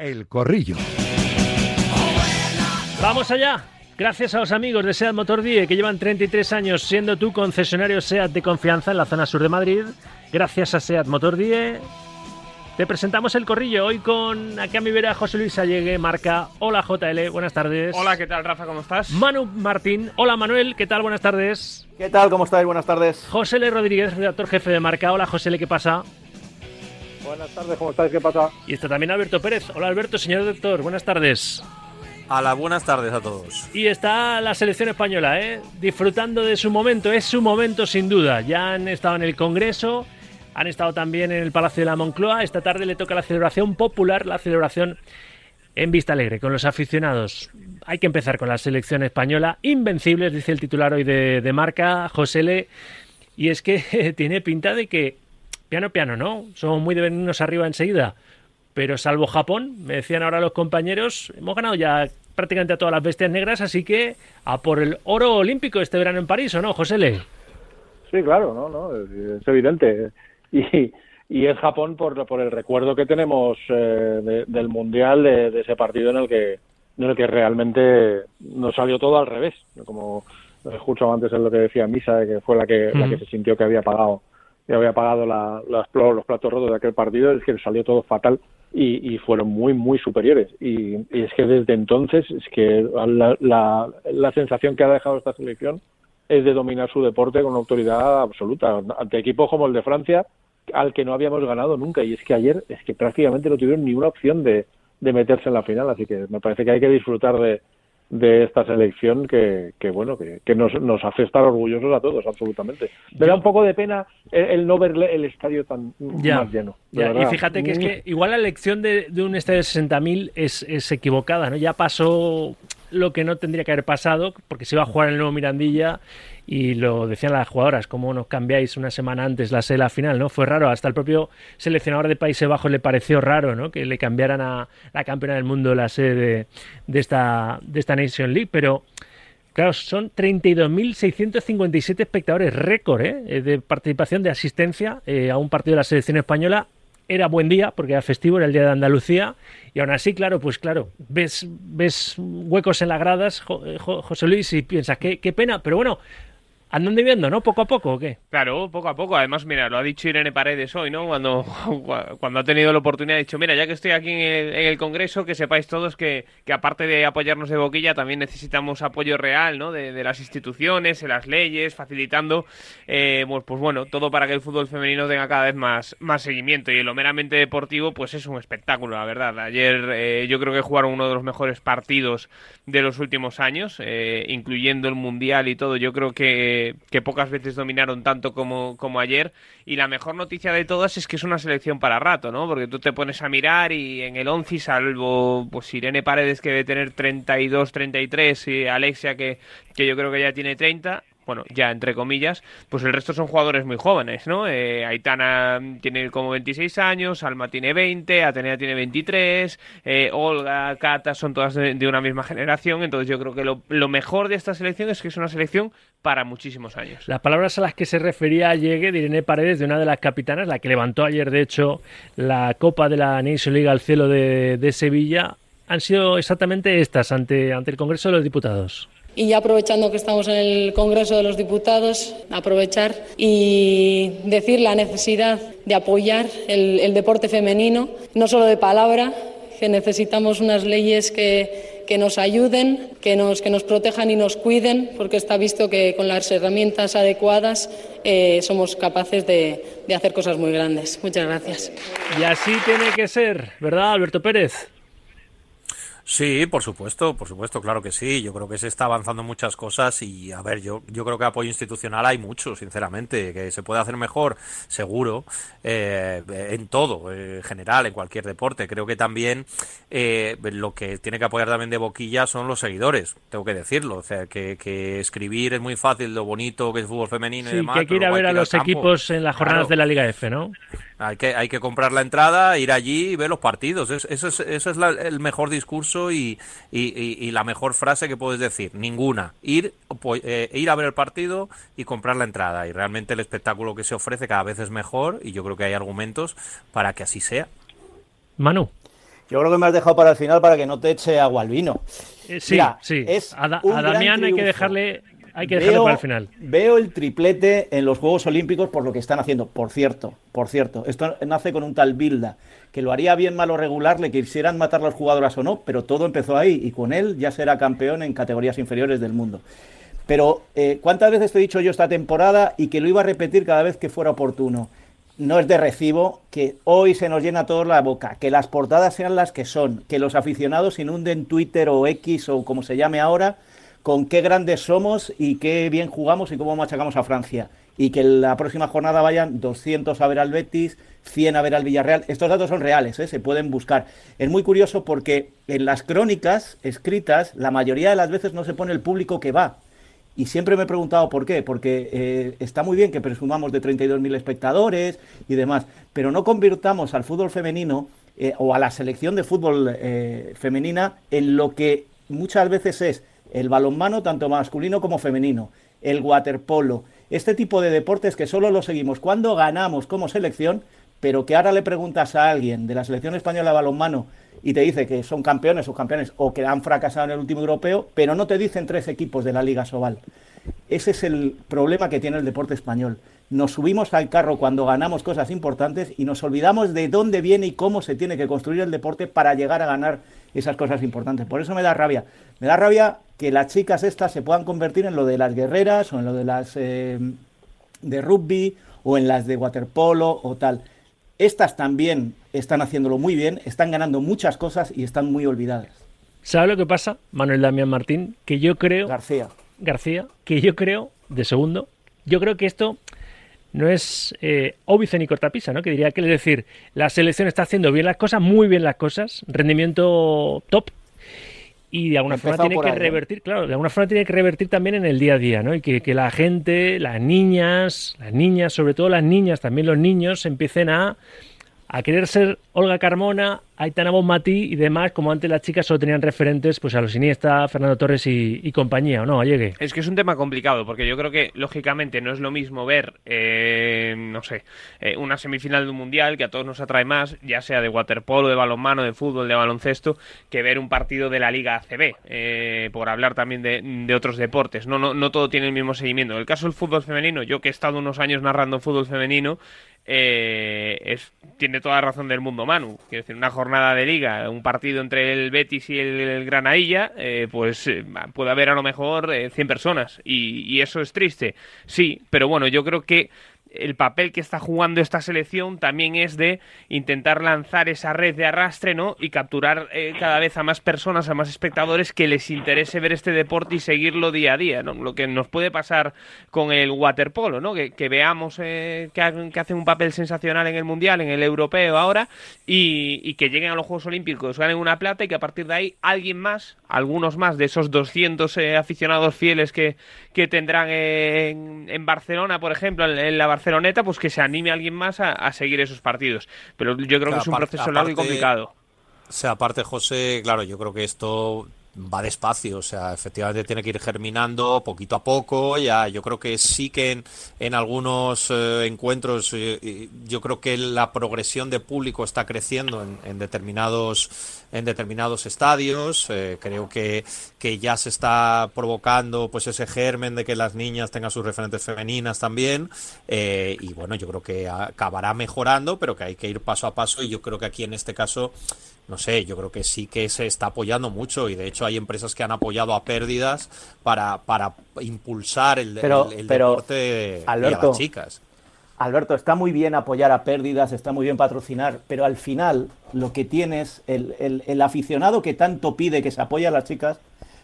El Corrillo. Vamos allá. Gracias a los amigos de SEAT Motor Die que llevan 33 años siendo tu concesionario SEAT de confianza en la zona sur de Madrid. Gracias a SEAT Motor Die te presentamos el corrillo hoy con aquí a mi vera José Luis Allegue, marca Hola JL, buenas tardes. Hola, ¿qué tal Rafa? ¿Cómo estás? Manu Martín, hola Manuel, ¿qué tal? Buenas tardes. ¿Qué tal? ¿Cómo estáis? Buenas tardes. José L. Rodríguez, redactor jefe de marca. Hola José L, ¿qué pasa? Buenas tardes, ¿cómo estáis? ¿Qué pasa? Y está también Alberto Pérez. Hola Alberto, señor doctor, buenas tardes. Hola, buenas tardes a todos. Y está la selección española, ¿eh? disfrutando de su momento, es su momento sin duda. Ya han estado en el Congreso, han estado también en el Palacio de la Moncloa. Esta tarde le toca la celebración popular, la celebración en Vista Alegre, con los aficionados. Hay que empezar con la selección española. Invencibles, dice el titular hoy de, de marca, José Le. Y es que tiene pinta de que, piano, piano, ¿no? Somos muy de venirnos arriba enseguida. Pero salvo Japón, me decían ahora los compañeros, hemos ganado ya prácticamente a todas las bestias negras, así que a por el oro olímpico este verano en París, ¿o no, José Le? Sí, claro, no, no, es evidente. y, y es Japón por, por el recuerdo que tenemos eh, del mundial de, ese partido en el que en el que realmente nos salió todo al revés como escuchado antes en lo que decía Misa que fue la que la que se sintió que había pagado que había pagado la, los platos rotos de aquel partido es que salió todo fatal y, fueron muy muy superiores y, es que desde entonces es que la, la, la sensación que ha dejado esta selección es de dominar su deporte con autoridad absoluta ante equipos como el de Francia al que no habíamos ganado nunca. Y es que ayer es que prácticamente no tuvieron ni una opción de, de meterse en la final. Así que me parece que hay que disfrutar de, de esta selección que, que bueno que, que nos, nos, hace estar orgullosos a todos absolutamente. Me da un poco de pena el, no ver el estadio tan ya, más lleno ya, y fíjate que es que igual la elección de, de un estadio de 60.000 es, es equivocada no ya pasó lo que no tendría que haber pasado porque se iba a jugar en el nuevo Mirandilla y lo decían las jugadoras, cómo nos cambiáis una semana antes la sede final, ¿no? Fue raro, hasta el propio seleccionador de Países Bajos le pareció raro, ¿no? Que le cambiaran a la campeona del mundo la sede de, esta, de esta Nation League, pero claro, son 32.657 espectadores, récord, ¿eh? De participación, de asistencia eh, a un partido de la selección española era buen día porque era festivo, era el día de Andalucía y aún así, claro, pues claro, ves, ves huecos en las gradas, José Luis, y piensas, qué pena, pero bueno, andan viviendo, ¿no? Poco a poco, ¿o qué? Claro, poco a poco. Además, mira, lo ha dicho Irene Paredes hoy, ¿no? Cuando, cuando ha tenido la oportunidad, ha dicho, mira, ya que estoy aquí en el, en el Congreso, que sepáis todos que, que, aparte de apoyarnos de boquilla, también necesitamos apoyo real, ¿no? De, las instituciones, de las leyes, facilitando, eh, pues, pues, bueno, todo para que el fútbol femenino tenga cada vez más, más seguimiento. Y en lo meramente deportivo, pues es un espectáculo, la verdad. Ayer eh, yo creo que jugaron uno de los mejores partidos de los últimos años, eh, incluyendo el Mundial y todo. Yo creo que que, pocas veces dominaron tanto como, como ayer. Y la mejor noticia de todas es que es una selección para rato, ¿no? Porque tú te pones a mirar y en el 11, salvo pues Irene Paredes que debe tener 32, 33 y Alexia que, que yo creo que ya tiene 30, bueno, ya entre comillas, pues el resto son jugadores muy jóvenes, ¿no? Eh, Aitana tiene como 26 años, Alma tiene 20, Atenea tiene 23, eh, Olga, Cata son todas de, una misma generación, entonces yo creo que lo, lo, mejor de esta selección es que es una selección para muchísimos años. Las palabras a las que se refería Llegue de Irene Paredes, de una de las capitanas, la que levantó ayer, de hecho, la Copa de la Nation League al cielo de, de Sevilla, han sido exactamente estas ante, ante el Congreso de los Diputados. Y ya aprovechando que estamos en el Congreso de los Diputados, aprovechar y decir la necesidad de apoyar el, el deporte femenino, no solo de palabra, que necesitamos unas leyes que, que nos ayuden, que nos, que nos protejan y nos cuiden, porque está visto que con las herramientas adecuadas eh, somos capaces de, de hacer cosas muy grandes. Muchas gracias. Y así tiene que ser, ¿verdad, Alberto Pérez? Sí, por supuesto, por supuesto, claro que sí. Yo creo que se está avanzando muchas cosas y, a ver, yo, yo creo que apoyo institucional hay mucho, sinceramente, que se puede hacer mejor, seguro, eh, en todo, en general, en cualquier deporte. Creo que también eh, lo que tiene que apoyar también de boquilla son los seguidores, tengo que decirlo. O sea, que, que escribir es muy fácil, lo bonito que es fútbol femenino sí, y demás. que hay que ir a ver a los equipos en las jornadas claro. de la Liga F, ¿no? Hay que, hay que comprar la entrada, ir allí y ver los partidos. Es, eso es, eso es la, el mejor discurso y, y, y, y, la mejor frase que puedes decir. Ninguna. Ir, eh, ir a ver el partido y comprar la entrada. Y realmente el espectáculo que se ofrece cada vez es mejor y yo creo que hay argumentos para que así sea. Manu. Yo creo que me has dejado para el final para que no te eche agua al vino. Eh, sí, sí. Es a, Damián hay que dejarle hay que dejarlo para el final. Veo el triplete en los Juegos Olímpicos por lo que están haciendo. Por cierto, por cierto, esto nace con un tal Bilda, que lo haría bien, malo, regular, le quisieran matar las jugadoras o no, pero todo empezó ahí y con él ya será campeón en categorías inferiores del mundo. Pero, eh, ¿cuántas veces te he dicho yo esta temporada y que lo iba a repetir cada vez que fuera oportuno? No es de recibo que hoy se nos llena toda la boca, que las portadas sean las que son, que los aficionados inunden Twitter o X o como se llame ahora con qué grandes somos y qué bien jugamos y cómo machacamos a Francia. Y que la próxima jornada vayan 200 a ver al Betis, 100 a ver al Villarreal. Estos datos son reales, ¿eh? se pueden buscar. Es muy curioso porque en las crónicas escritas, la mayoría de las veces no se pone el público que va. Y siempre me he preguntado por qué, porque eh, está muy bien que presumamos de 32.000 espectadores y demás, pero no convirtamos al fútbol femenino eh, o a la selección de fútbol femenina en lo que muchas veces es el balonmano tanto masculino como femenino, el waterpolo, este tipo de deportes que solo lo seguimos cuando ganamos como selección, pero que ahora le preguntas a alguien de la selección española de balonmano y te dice que son campeones o campeones o que han fracasado en el último europeo, pero no te dicen tres equipos de la Liga Sobal. Ese es el problema que tiene el deporte español. Nos subimos al carro cuando ganamos cosas importantes y nos olvidamos de dónde viene y cómo se tiene que construir el deporte para llegar a ganar esas cosas importantes. Por eso me da rabia. Me da rabia que las chicas estas se puedan convertir en lo de las guerreras o en lo de las eh, de rugby o en las de waterpolo o tal. Estas también están haciéndolo muy bien, están ganando muchas cosas y están muy olvidadas. ¿Sabe lo que pasa, Manuel Damián Martín? Que yo creo... García. García, que yo creo, de segundo, yo creo que esto no es eh, óbice ni cortapisa, ¿no? Que diría que es decir, la selección está haciendo bien las cosas, muy bien las cosas, rendimiento top, y de alguna forma tiene que revertir, claro, de alguna forma tiene que revertir también en el día a día, ¿no? Y que, que, la gente, las niñas, las niñas, sobre todo las niñas, también los niños, empiecen a, a querer ser Olga Carmona, Aitana Bonmatí y demás, como antes las chicas solo tenían referentes pues a los Iniesta, Fernando Torres y, compañía, ¿o no? Llegue. Es que es un tema complicado, porque yo creo que lógicamente no es lo mismo ver, eh, no sé, eh, una semifinal de un mundial que a todos nos atrae más, ya sea de waterpolo, de balonmano, de fútbol, de baloncesto, que ver un partido de la Liga ACB, eh, por hablar también de, otros deportes. No, no, no todo tiene el mismo seguimiento. En el caso del fútbol femenino, yo que he estado unos años narrando fútbol femenino, eh, tiene toda la razón del mundo Manu. Quiero decir, una jornada de liga, un partido entre el Betis y el, Granadilla, eh, pues eh, puede haber a lo mejor 100 personas. Y, y, eso es triste, sí, pero bueno, yo creo que el papel que está jugando esta selección también es de intentar lanzar esa red de arrastre, ¿no? Y capturar eh, cada vez a más personas, a más espectadores que les interese ver este deporte y seguirlo día a día, ¿no? Lo que nos puede pasar con el waterpolo, ¿no? Que, veamos eh, que, hacen un papel sensacional en el mundial, en el europeo ahora, y, que lleguen a los Juegos Olímpicos, ganen una plata y que a partir de ahí alguien más, algunos más de esos 200 eh, aficionados fieles que, tendrán en, en Barcelona, por ejemplo, en, la Barceloneta, pues que se anime a alguien más a, seguir esos partidos. Pero yo creo que es un proceso largo y complicado. O sea, aparte, José, claro, yo creo que esto va despacio, o sea, efectivamente tiene que ir germinando poquito a poco. Ya, yo creo que sí que en, en algunos eh, encuentros, eh, yo creo que la progresión de público está creciendo en, en determinados en determinados estadios. Eh, creo que, que ya se está provocando pues ese germen de que las niñas tengan sus referentes femeninas también. y bueno, yo creo que acabará mejorando, pero que hay que ir paso a paso. Y yo creo que aquí en este caso no sé, yo creo que sí que se está apoyando mucho y de hecho hay empresas que han apoyado a pérdidas para, para impulsar el, deporte de las chicas. Alberto, está muy bien apoyar a pérdidas, está muy bien patrocinar, pero al final lo que tienes, el, el, aficionado que tanto pide que se apoye a las chicas,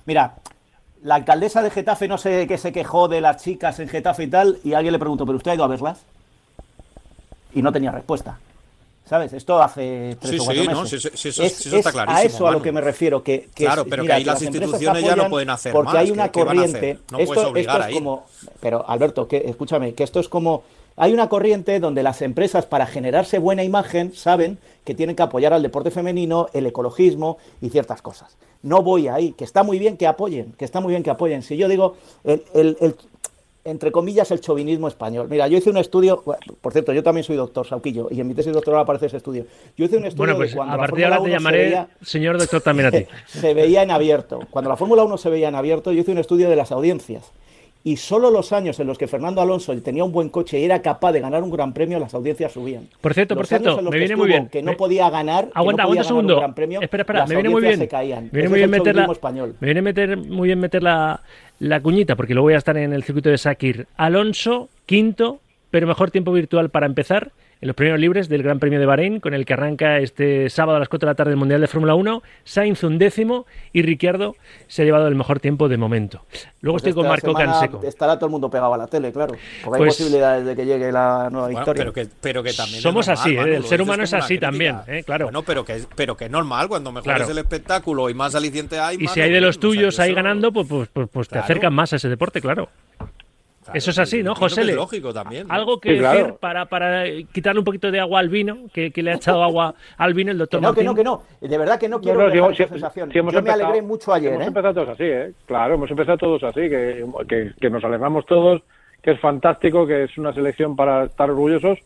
mira, la alcaldesa de Getafe no sé qué se quejó de las chicas en Getafe y tal, y alguien le preguntó, ¿pero usted ha ido a verlas? Y no tenía respuesta. ¿Sabes? Esto hace tres o cuatro meses. No, sí, eso, está clarísimo. A eso a lo que me refiero. Que, claro, pero que ahí las, instituciones ya no pueden hacer porque hay una corriente. No esto, puedes obligar esto es como. Pero Alberto, que, escúchame, que esto es como. Hay una corriente donde las empresas, para generarse buena imagen, saben que tienen que apoyar al deporte femenino, el ecologismo y ciertas cosas. No voy ahí, que está muy bien que apoyen, que está muy bien que apoyen. Si yo digo, el, el, entre comillas, el chauvinismo español. Mira, yo hice un estudio, por cierto, yo también soy doctor, Sauquillo, y en mi tesis doctoral aparece ese estudio. Yo hice un estudio bueno, pues de cuando a partir de ahora te 1 se llamaré veía- señor doctor también a ti. se veía en abierto. Cuando la Fórmula 1 se veía en abierto, yo hice un estudio de las audiencias. Y solo los años en los que Fernando Alonso tenía un buen coche y era capaz de ganar un gran premio, las audiencias subían. Por cierto, por Los cierto, en los me que viene muy bien. Que no podía ganar. que Aguanta, no aguanta podía un ganar segundo. gran premio, espera, espera, las me viene muy bien. se caían. Me viene muy bien meter la, español. me viene meter, muy bien meter la, la cuñita, porque luego voy a estar en el circuito de Sakir. Alonso, quinto, pero mejor tiempo virtual para empezar. En los primeros libres del Gran Premio de Bahrein, con el que arranca este sábado a las 4 de la tarde el Mundial de Fórmula 1, Sainz un décimo y Ricciardo se ha llevado el mejor tiempo de momento. Luego Pues estoy con Marco Canseco. Estará todo el mundo pegado a la tele, claro. Porque Pues- hay posibilidades de que llegue la nueva Bueno, victoria. pero que, pero que también Somos normal, así, ¿eh? Manu, El ser humano es así crítica. también, ¿eh? Claro. Bueno, pero que, pero que es normal, cuando mejor Claro. es el espectáculo y más aliciente hay, Y si hay de lo los o sea, tuyos ahí eso- ganando, pues, pues, pues, pues te acercan más a ese deporte, claro. Claro, Eso es así, ¿no, José? Es lógico también. ¿no? Algo que Sí, decir para, para quitarle un poquito de agua al vino, que, que le ha echado agua al vino el doctor Que no, que no, que no. De verdad que no quiero no, si- sensación. si Yo me alegré mucho ayer, Hemos ¿eh? empezado todos así, ¿eh? Claro, hemos empezado todos así, que, que, que nos alegramos todos, que es fantástico, que es una selección para estar orgullosos,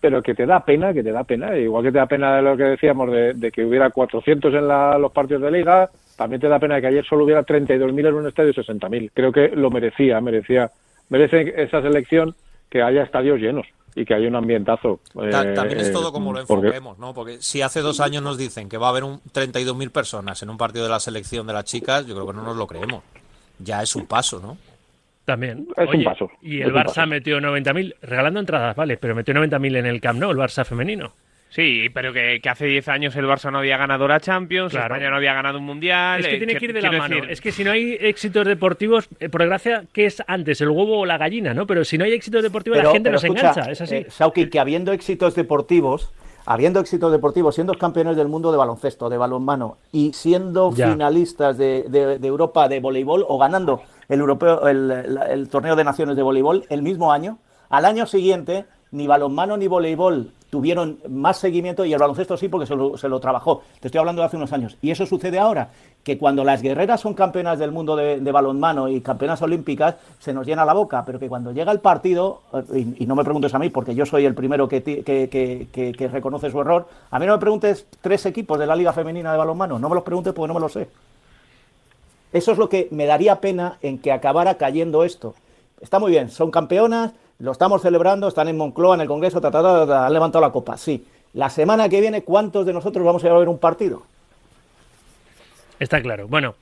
pero que te da pena, que te da pena, igual que te da pena de lo que decíamos de, de que hubiera 400 en la- los partidos de liga, también te da pena que ayer solo hubiera 32.000 en un estadio y 60.000. Creo que lo merecía, merecía, merece esa selección que haya estadios llenos y que haya un ambientazo. Ta- eh, También es eh, todo como lo porque- enfoquemos, ¿no? Porque si hace dos años nos dicen que va a haber un 32.000 personas en un partido de la selección de las chicas, yo creo que no nos lo creemos. Ya es un paso, ¿no? También. Es un paso, Y el Barça paso. metió 90.000, regalando entradas, vale, pero metió 90.000 en el Camp Nou, el Barça femenino. Sí, pero que, que hace 10 años el Barça no había ganado la Champions, Claro. España no había ganado un Mundial. Es que eh, tiene que ir de la mano. decir, Es que si no hay éxitos deportivos, eh, por desgracia, ¿qué es antes, el huevo o la gallina, no? Pero si no hay éxitos deportivos, la gente nos escucha, engancha, es así. eh, Sauki, que habiendo éxitos deportivos, habiendo éxitos deportivos, siendo campeones del mundo de baloncesto, de balonmano y siendo Ya. finalistas de, de- de Europa de voleibol o ganando el europeo el torneo de naciones de voleibol el mismo año, al año siguiente ni balonmano ni voleibol tuvieron más seguimiento y el baloncesto sí porque se lo, se lo trabajó. Te estoy hablando de hace unos años. Y eso sucede ahora, que cuando las guerreras son campeonas del mundo de, balonmano y campeonas olímpicas, se nos llena la boca, pero que cuando llega el partido, y, no me preguntes a mí, porque yo soy el primero que, que- que- que reconoce su error, a mí no me preguntes tres equipos de la Liga Femenina de Balonmano, no me los preguntes porque no me lo sé. Eso es lo que me daría pena en que acabara cayendo esto. Está muy bien, son campeonas, lo estamos celebrando, están en Moncloa, en el Congreso, ta, han levantado la copa, sí. La semana que viene, ¿cuántos de nosotros vamos a ver un partido? Está claro. Bueno,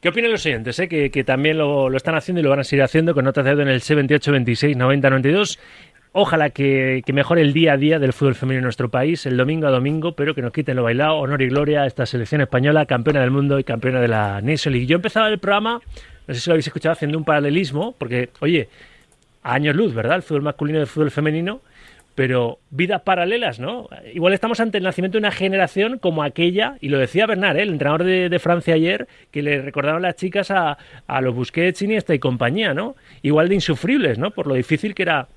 ¿qué opinan los oyentes? eh? Que, que también lo, lo están haciendo y lo van a seguir haciendo con notas de en el C28 26 90 92. Ojalá que, que mejore el día a día del fútbol femenino en nuestro país, el domingo a domingo, pero que nos quiten lo bailado, honor y gloria a esta selección española, campeona del mundo y campeona de la Nation League. Yo empezaba el programa, no sé si lo habéis escuchado, haciendo un paralelismo, porque, oye, años luz, ¿verdad? El fútbol masculino y el fútbol femenino, pero vidas paralelas, ¿no? Igual estamos ante el nacimiento de una generación como aquella, y lo decía Bernard, ¿eh? el entrenador de, de Francia ayer, que le recordaron las chicas a, a los Busquets, Iniesta y compañía, ¿no? Igual de insufribles, ¿no? Por lo difícil que era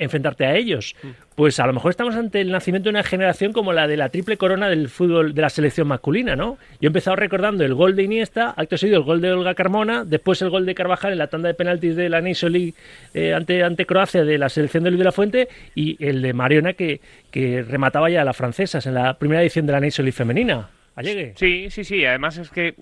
enfrentarte a ellos. Pues a lo mejor estamos ante el nacimiento de una generación como la de la triple corona del fútbol de la selección masculina, ¿no? Yo he empezado recordando el gol de Iniesta, acto seguido el gol de Olga Carmona, después el gol de Carvajal en la tanda de penaltis de la Nation League eh, ante, ante Croacia de la selección de Luis de la Fuente y el de Mariona que, que remataba ya a las francesas en la primera edición de la Nation League femenina. Sí, sí, sí. Además es que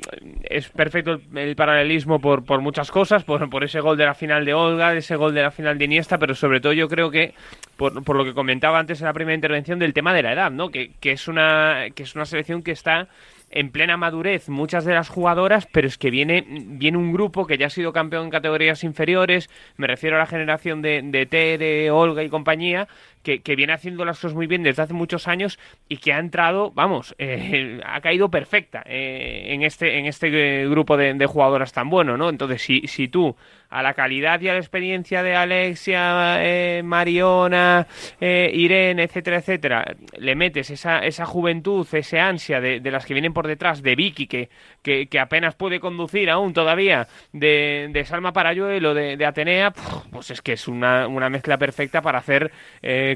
es perfecto el, el paralelismo por, por muchas cosas, por, por ese gol de la final de Olga, ese gol de la final de Iniesta, pero sobre todo yo creo que por, por lo que comentaba antes en la primera intervención del tema de la edad, ¿no? Que, que es una que es una selección que está en plena madurez muchas de las jugadoras, pero es que viene, viene un grupo que ya ha sido campeón en categorías inferiores, me refiero a la generación de, de T, de Olga y compañía, que, viene haciendo las cosas muy bien desde hace muchos años y que ha entrado, vamos, eh, ha caído perfecta eh, en este, en este eh, grupo de, de jugadoras tan bueno, ¿no? Entonces, si, si tú a la calidad y a la experiencia de Alexia, Mariona, Irene, etcétera, etcétera, le metes esa, esa juventud, ese ansia de, las que vienen por detrás, de Vicky, que, que, apenas puede conducir aún todavía, de, de Salma Parayuelo, de, de Atenea, pues es que es una, una mezcla perfecta para hacer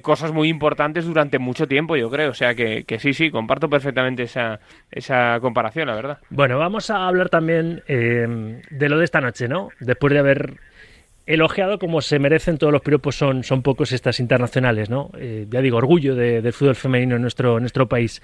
cosas muy importantes durante mucho tiempo, yo creo. O sea que, que sí, sí, comparto perfectamente esa, esa comparación, la verdad. Bueno, vamos a hablar también eh, de lo de esta noche, ¿no? Después de haber elogiado como se merecen todos los piropos son, son pocos estas internacionales, ¿no? Eh, ya digo, orgullo del fútbol femenino en nuestro, en nuestro país.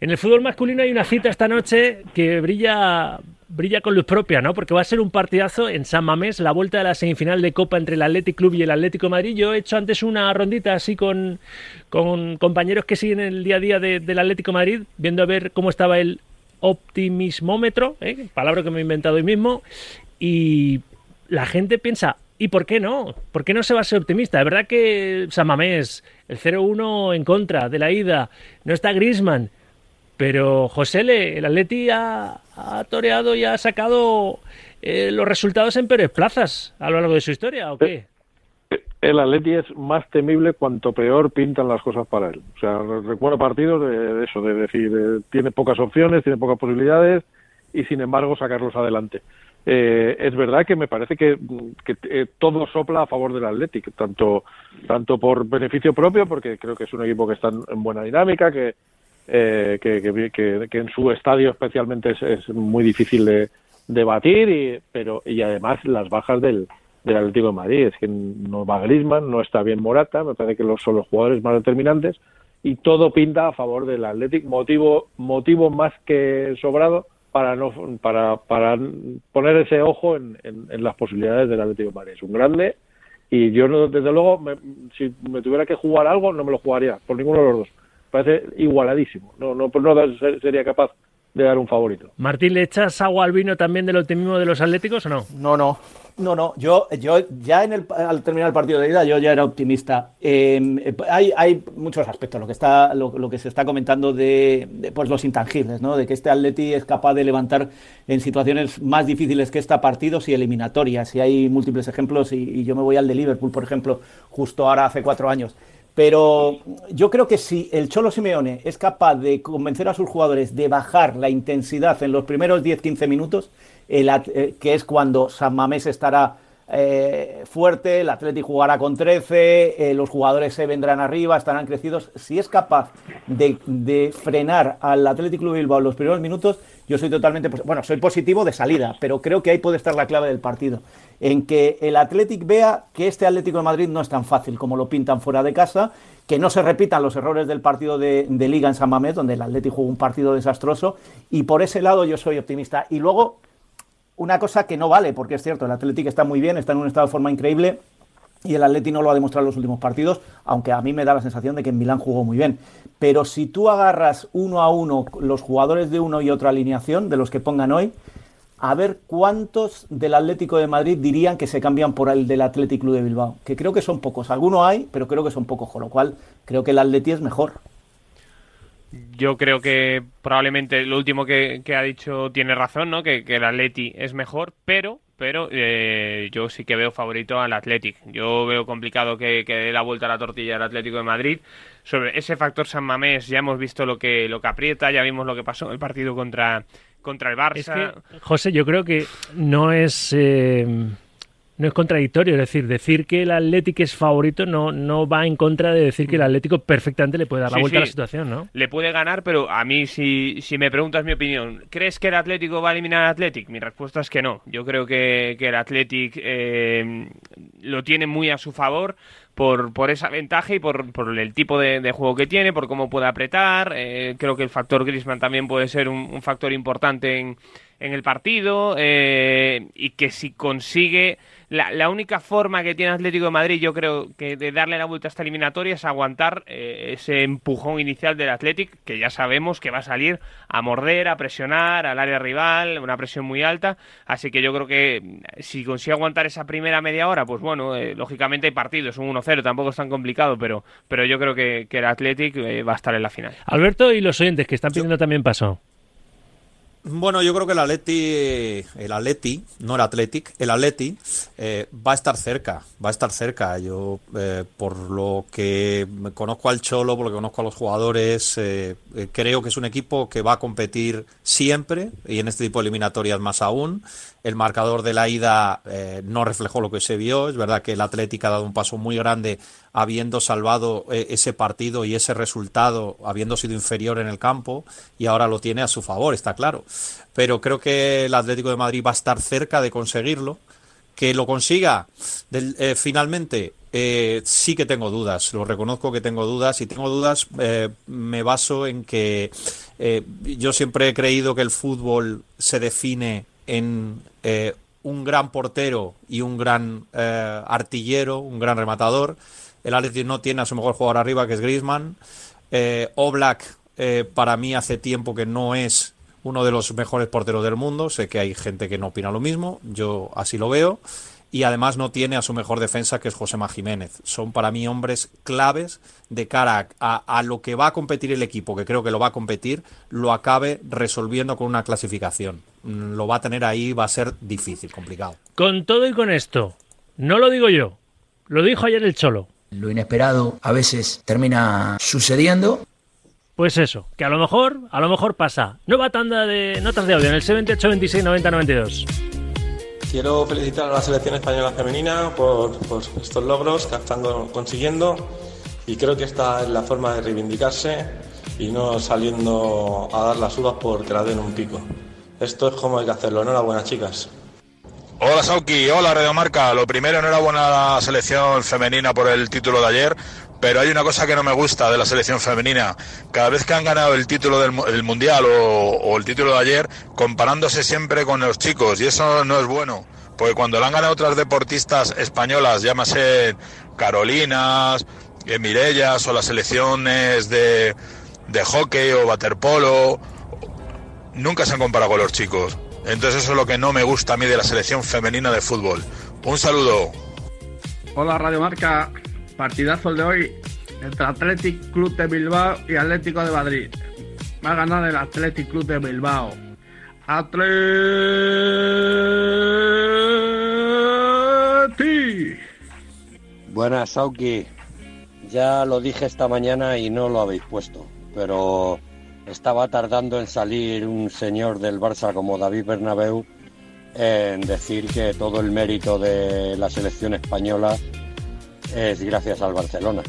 En el fútbol masculino hay una cita esta noche que brilla, brilla con luz propia, ¿no? Porque va a ser un partidazo en San Mamés, la vuelta de la semifinal de Copa entre el Athletic Club y el Atlético de Madrid. Yo he hecho antes una rondita así con, con compañeros que siguen el día a día del Atlético de Madrid, viendo a ver cómo estaba el optimismómetro, ¿eh? palabra que me he inventado hoy mismo, y la gente piensa, ¿y por qué no? ¿Por qué no se va a ser optimista? Es verdad que San Mamés, el 0-1 en contra de la ida, no está Grisman, pero José el Atleti ha, toreado y ha sacado eh, los resultados en peores plazas a lo largo de su historia, ¿o qué? El Atleti es más temible cuanto peor pintan las cosas para él. O sea, recuerdo partidos de, eso, de decir, eh, tiene pocas opciones, tiene pocas posibilidades y sin embargo sacarlos adelante. Eh, es verdad que me parece que, que todo sopla a favor del Athletic, tanto, tanto por beneficio propio, porque creo que es un equipo que está en buena dinámica, que, eh, que, en su estadio especialmente es, muy difícil de, batir, y, pero y además las bajas del, del Atlético de Madrid. Es que no va Griezmann, no está bien Morata, me parece que los, son los jugadores más determinantes y todo pinta a favor del Atlético, motivo, motivo más que sobrado para no para, para poner ese ojo en, en, las posibilidades del Atlético de Madrid. Es un grande y yo desde luego si me tuviera que jugar algo no me lo jugaría por ninguno de los dos parece igualadísimo. No, no, pues no sería capaz de dar un favorito. Martín, ¿le echas agua al vino también del optimismo de los atléticos o no? No, no. No, no, yo, yo ya en el, al terminar el partido de ida yo ya era optimista. Em, hay, hay, muchos aspectos, lo que está, lo, que se está comentando de, pues los intangibles, ¿no? De que este Atleti es capaz de levantar en situaciones más difíciles que esta partidos y eliminatorias. Y hay múltiples ejemplos, y, y yo me voy al de Liverpool, por ejemplo, justo ahora hace cuatro años. Pero yo creo que si el Cholo Simeone es capaz de convencer a sus jugadores de bajar la intensidad en los primeros 10-15 minutos, eh, que es cuando San Mamés estará eh, fuerte, el Atleti jugará con 13, eh, los jugadores se vendrán arriba, estarán crecidos. Si es capaz de, frenar al Athletic Club Bilbao en los primeros minutos, yo soy totalmente, bueno, soy positivo de salida, pero creo que ahí puede estar la clave del partido en que el Athletic vea que este Atlético de Madrid no es tan fácil como lo pintan fuera de casa, que no se repitan los errores del partido de, Liga en San Mamés, donde el Athletic jugó un partido desastroso, y por ese lado yo soy optimista. Y luego, una cosa que no vale, porque es cierto, el Athletic está muy bien, está en un estado de forma increíble, y el Atleti no lo ha demostrado en los últimos partidos, aunque a mí me da la sensación de que en Milán jugó muy bien. Pero si tú agarras uno a uno los jugadores de uno y otra alineación, de los que pongan hoy, a ver cuántos del Atlético de Madrid dirían que se cambian por el del Atlético Club de Bilbao. Que creo que son pocos. Algunos hay, pero creo que son pocos, con lo cual creo que el Atleti es mejor. Yo creo que probablemente lo último que, ha dicho tiene razón, ¿no? Que, el Atleti es mejor, pero pero eh, yo sí que veo favorito al Athletic. Yo veo complicado que, que dé la vuelta a la tortilla al Atlético de Madrid. Sobre ese factor San Mamés ya hemos visto lo que lo que aprieta, ya vimos lo que pasó en el partido contra contra el Barça. José, yo creo que no es eh, no es contradictorio, es decir, decir que el Atlético es favorito no, no va en contra de decir que el Atlético perfectamente le puede dar la vuelta a la situación, ¿no? Le puede ganar, pero a mí si, si me preguntas mi opinión, ¿crees que el Atlético va a eliminar al Atlético? Mi respuesta es que no. Yo creo que, el Atlético eh, lo tiene muy a su favor por, por esa ventaja y por, por el tipo de, juego que tiene, por cómo puede apretar. Eh, creo que el factor Grisman también puede ser un, factor importante en, en el partido eh, y que si consigue la, la, única forma que tiene Atlético de Madrid, yo creo que de darle la vuelta a esta eliminatoria es aguantar eh, ese empujón inicial del Atlético, que ya sabemos que va a salir a morder, a presionar al área rival, una presión muy alta. Así que yo creo que mm, si consigue aguantar esa primera media hora, pues bueno, eh, lógicamente hay partidos, un 1-0, tampoco es tan complicado, pero, pero yo creo que, el Atlético eh, va a estar en la final. Alberto y los oyentes que están pidiendo también paso. Bueno, yo creo que el Atleti, el Atleti, no el Athletic, el Atleti eh, va a estar cerca, va a estar cerca. Yo, eh, por lo que conozco al Cholo, por lo que conozco a los jugadores, eh, creo que es un equipo que va a competir siempre y en este tipo de eliminatorias más aún. El marcador de la ida no reflejó lo que se vio. Es verdad que el Atlético ha dado un paso muy grande habiendo salvado eh, ese partido y ese resultado, habiendo sido inferior en el campo, y ahora lo tiene a su favor, está claro. Pero creo que el Atlético de Madrid va a estar cerca de conseguirlo Que lo consiga eh, finalmente, eh, sí que tengo dudas, lo reconozco que tengo dudas y tengo dudas, me baso en que yo siempre he creído que el fútbol se define en un gran portero y un gran artillero, un gran rematador. El Atleti no tiene a su mejor jugador arriba, que es Griezmann. Oblak, para mí hace tiempo que no es uno de los mejores porteros del mundo. Sé que hay gente que no opina lo mismo, yo así lo veo. Y además no tiene a su mejor defensa, que es Josema Jiménez. Son para mí hombres claves de cara a, lo que va a competir el equipo, que creo que lo va a competir, lo acabe resolviendo con una clasificación. Mm, lo va a tener ahí, va a ser difícil, complicado. Con todo y con esto, no lo digo yo, lo dijo ayer el Cholo. Lo inesperado a veces termina sucediendo pues eso, que a lo mejor, a lo mejor pasa. Nueva tanda de notas de audio en el 78 26 90 92. Quiero felicitar a la selección española femenina por, estos logros que están consiguiendo y creo que esta es la forma de reivindicarse y no saliendo a dar las uvas por que la den un pico. Esto es como hay que hacerlo. Enhorabuena, chicas. Hola Sauki, hola Radio Marca. Lo primero, enhorabuena a la selección femenina por el título de ayer. Pero hay una cosa que no me gusta de la selección femenina. Cada vez que han ganado el título del, Mundial o, el título de ayer, comparándose siempre con los chicos. Y eso no es bueno. Porque cuando lo han ganado otras deportistas españolas, llámase Carolinas, eh, Mirellas o las selecciones de, de hockey o waterpolo, nunca se han comparado con los chicos. Entonces eso es lo que no me gusta a mí de la selección femenina de fútbol. Un saludo. Hola Radio Marca, Partidazo de hoy entre Athletic Club de Bilbao y Atlético de Madrid. Va a ganar el Athletic Club de Bilbao. Atleti. Buenas, Sauki. Ya lo dije esta mañana y no lo habéis puesto, pero estaba tardando en salir un señor del Barça como David Bernabeu en decir que todo el mérito de la selección española es gracias al Barcelona.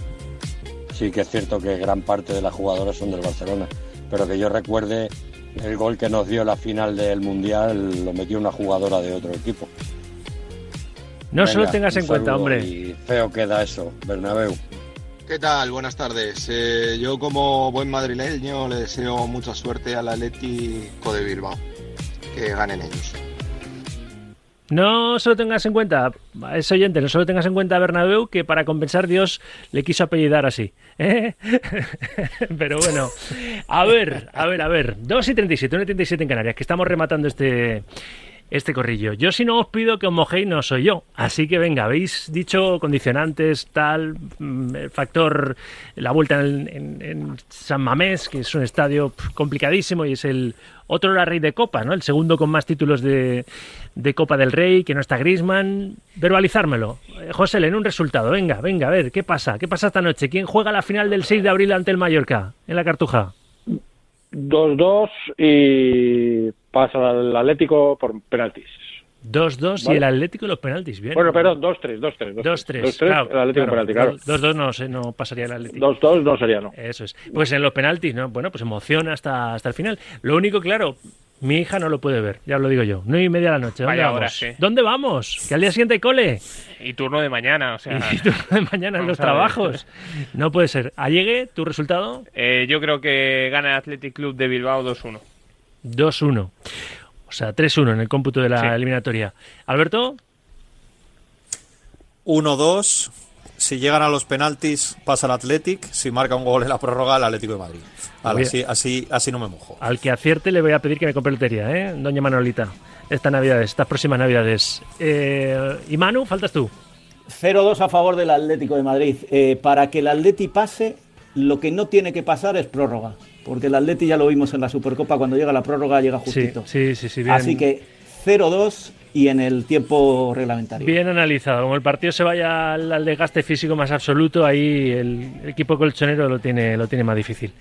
Sí que es cierto que gran parte de las jugadoras son del Barcelona, pero que yo recuerde el gol que nos dio la final del Mundial lo metió una jugadora de otro equipo. No solo tengas en cuenta, hombre. Y feo queda eso, Bernabéu. ¿Qué tal? Buenas tardes. Eh, yo como buen madrileño le deseo mucha suerte al Atlético de Bilbao. Que ganen ellos. No solo tengas en cuenta, es oyente, no solo tengas en cuenta a Bernabéu que para compensar Dios le quiso apellidar así. ¿eh? Pero bueno, a ver, a ver, a ver. 2 y 37, 1 y 37 en Canarias, que estamos rematando este, este corrillo. Yo si no os pido que os mojéis no soy yo. Así que venga, habéis dicho condicionantes, tal, mm, el factor, la vuelta en, San Mamés, que es un estadio complicadísimo y es el otro la rey de Copa, ¿no? El segundo con más títulos de, Copa del Rey, que no está Grisman. Verbalizármelo. Eh, José, en un resultado. Venga, venga, a ver, ¿qué pasa? ¿Qué pasa esta noche? ¿Quién juega la final del 6 de abril ante el Mallorca en la Cartuja? 2-2 y pasa el Atlético por penaltis. 2-2 y el Atlético y los penaltis, bien. Bueno, perdón, 2-3, 2-3. 2-3, claro, el Atlético claro, penalti, claro. 2-2 no, sé, no pasaría el Atlético. 2-2 no sería, no. Eso es. Pues en los penaltis, ¿no? Bueno, pues emociona hasta, hasta el final. Lo único, claro, mi hija no lo puede ver, ya lo digo yo. 9 y media de la noche. ¿Dónde vamos? ¿Dónde vamos? Que al día siguiente cole. Y turno de mañana, o sea. Y turno de mañana en los trabajos. No puede ser. ¿Allegue tu resultado? Eh, yo creo que gana el Athletic Club de Bilbao 2-1. 2-1. O sea, 3-1 en el cómputo de la eliminatoria. Alberto. 1-2. Si llegan a los penaltis, pasa el Athletic. Si marca un gol en la prórroga, el Atlético de Madrid. Así, así, así no me mojo. Al que acierte le voy a pedir que me compre lotería, ¿eh? Doña Manolita. Estas navidades, estas próximas navidades. Eh, y Manu, faltas tú. 0-2 a favor del Atlético de Madrid. Eh, para que el Atleti pase, lo que no tiene que pasar es prórroga porque el Atleti ya lo vimos en la Supercopa, cuando llega la prórroga llega justito. Sí, sí, sí. Así que 0-2 y en el tiempo reglamentario. Bien analizado. Como el partido se vaya al, desgaste físico más absoluto, ahí el, equipo colchonero lo tiene, lo tiene más difícil.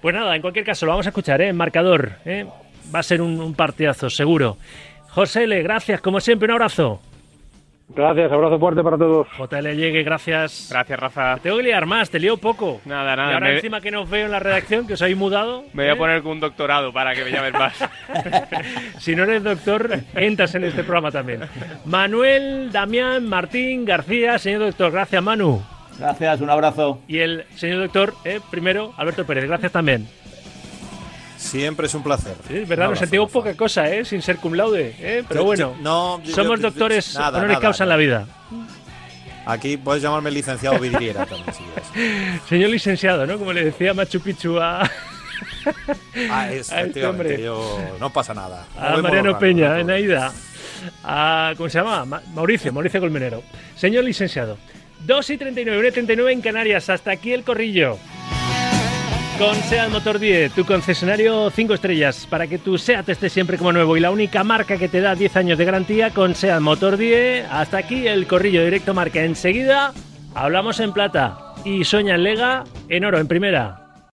Pues nada, en cualquier caso, lo vamos a escuchar, ¿eh? Marcador. ¿eh? Va a ser un, un partidazo, seguro. José L., gracias, como siempre, un abrazo. Gracias, abrazo fuerte para todos. JL llegue, gracias. Gracias, Rafa. Te tengo que liar más, te lío poco. Nada, nada. Y ahora me, encima que nos veo en la redacción, que os habéis mudado. me voy a ¿eh? poner con un doctorado para que me llamen más. Si no eres doctor, entras en este programa también. Manuel, Damián, Martín, García, señor doctor, gracias Manu. Gracias, un abrazo. Y el señor doctor, eh, primero, Alberto Pérez, gracias también. Siempre es un placer. Sí, es verdad, nos sentimos poca cosa, ¿eh? sin ser cum laude. ¿eh? Pero Yo- bueno, yo- no, yo- somos doctores nada, honoris nada, causa en la nada. vida. Aquí puedes llamarme licenciado Vidriera también, si. Señor licenciado, ¿no? Como le decía Machu Picchu a, Ah, es, A este hombre. yo- no pasa nada. a Mariano Peña, en Aida. A, ¿Cómo se llama? Ma- Mauricio, Mauricio Colmenero. Señor licenciado, 2 y 39, 1 y 39 en Canarias. Hasta aquí el corrillo. Con SEAT Motor 10, tu concesionario 5 estrellas, para que tu SEAT esté siempre como nuevo y la única marca que te da 10 años de garantía con SEAT Motor 10. Hasta aquí el corrillo directo marca. Enseguida hablamos en plata y sueña en lega en oro en primera.